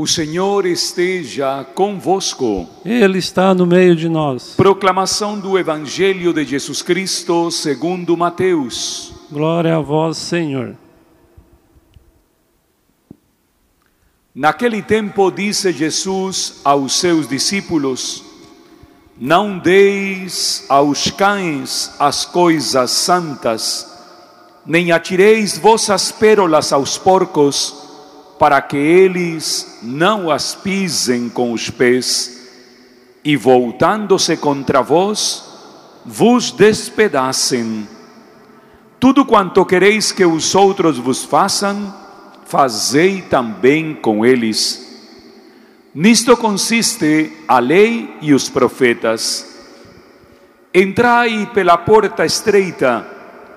O Senhor esteja convosco. Ele está no meio de nós. Proclamação do Evangelho de Jesus Cristo segundo Mateus. Glória a vós, Senhor. Naquele tempo disse Jesus aos seus discípulos: Não deis aos cães as coisas santas, nem atireis vossas pérolas aos porcos, para que eles não as pisem com os pés, e voltando-se contra vós, vos despedacem. Tudo quanto quereis que os outros vos façam, fazei também com eles. Nisto consiste a lei e os profetas. Entrai pela porta estreita,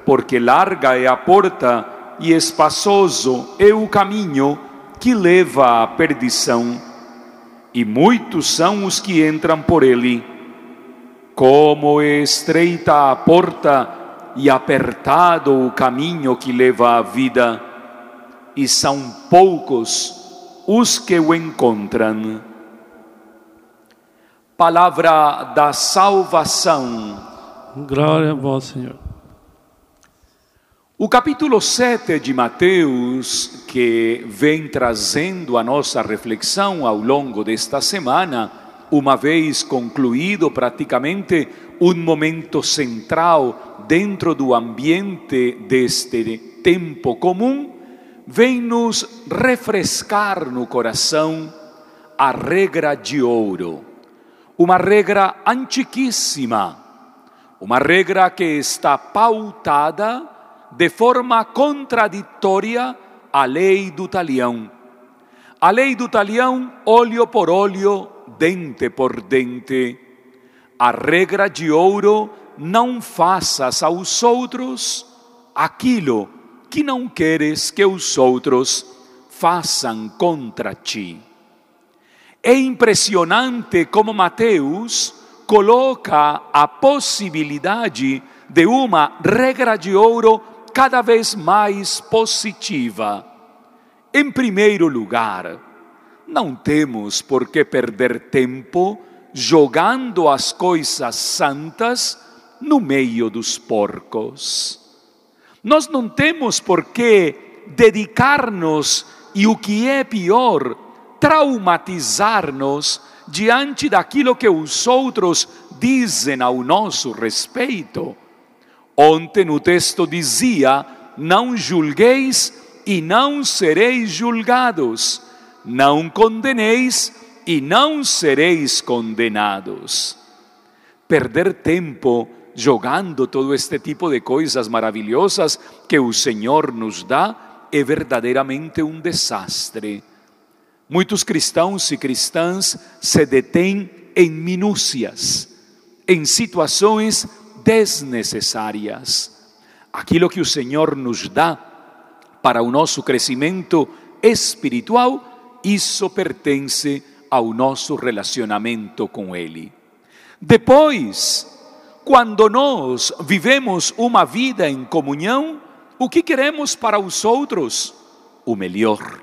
porque larga é a porta e espaçoso é o caminho que leva à perdição, e muitos são os que entram por ele. Como é estreita a porta e apertado o caminho que leva à vida, e são poucos os que o encontram. Palavra da salvação. Glória a vós, Senhor. O capítulo 7 de Mateus, que vem trazendo a nossa reflexão ao longo desta semana, uma vez concluído praticamente um momento central dentro do ambiente deste tempo comum, vem nos refrescar no coração a regra de ouro, uma regra antiquíssima, uma regra que está pautada de forma contraditória à lei do talião. A lei do talião, óleo por óleo, dente por dente. A regra de ouro, não faças aos outros aquilo que não queres que os outros façam contra ti. É impressionante como Mateus coloca a possibilidade de uma regra de ouro cada vez mais positiva. Em primeiro lugar, não temos por que perder tempo jogando as coisas santas no meio dos porcos. Nós não temos por que dedicar-nos e o que é pior, traumatizar-nos diante daquilo que os outros dizem ao nosso respeito. Ontem o texto dizia: Não julgueis e não sereis julgados, não condeneis e não sereis condenados. Perder tempo jogando todo este tipo de coisas maravilhosas que o Senhor nos dá é verdadeiramente um desastre. Muitos cristãos e cristãs se detêm em minúcias, em situações desnecessárias. Aquilo que o Senhor nos dá para o nosso crescimento espiritual, isso pertence ao nosso relacionamento com Ele. Depois, quando nós vivemos uma vida em comunhão, o que queremos para os outros? O melhor.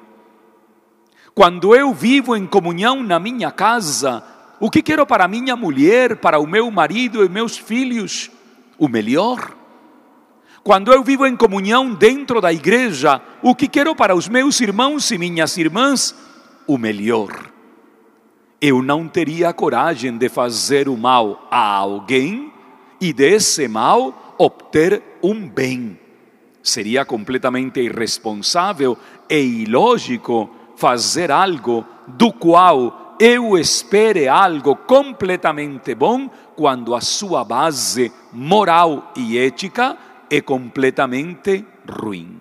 Quando eu vivo em comunhão na minha casa, o que quero para minha mulher, para o meu marido e meus filhos? O melhor. Quando eu vivo em comunhão dentro da igreja, o que quero para os meus irmãos e minhas irmãs? O melhor. Eu não teria coragem de fazer o mal a alguém e desse mal obter um bem. Seria completamente irresponsável e ilógico fazer algo do qual eu espere algo completamente bom quando a sua base moral e ética é completamente ruim.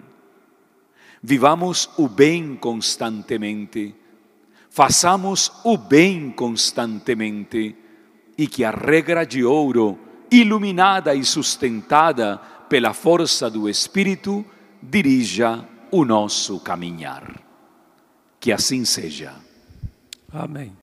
Vivamos o bem constantemente, façamos o bem constantemente e que a regra de ouro, iluminada e sustentada pela força do Espírito, dirija o nosso caminhar. Que assim seja. Amém.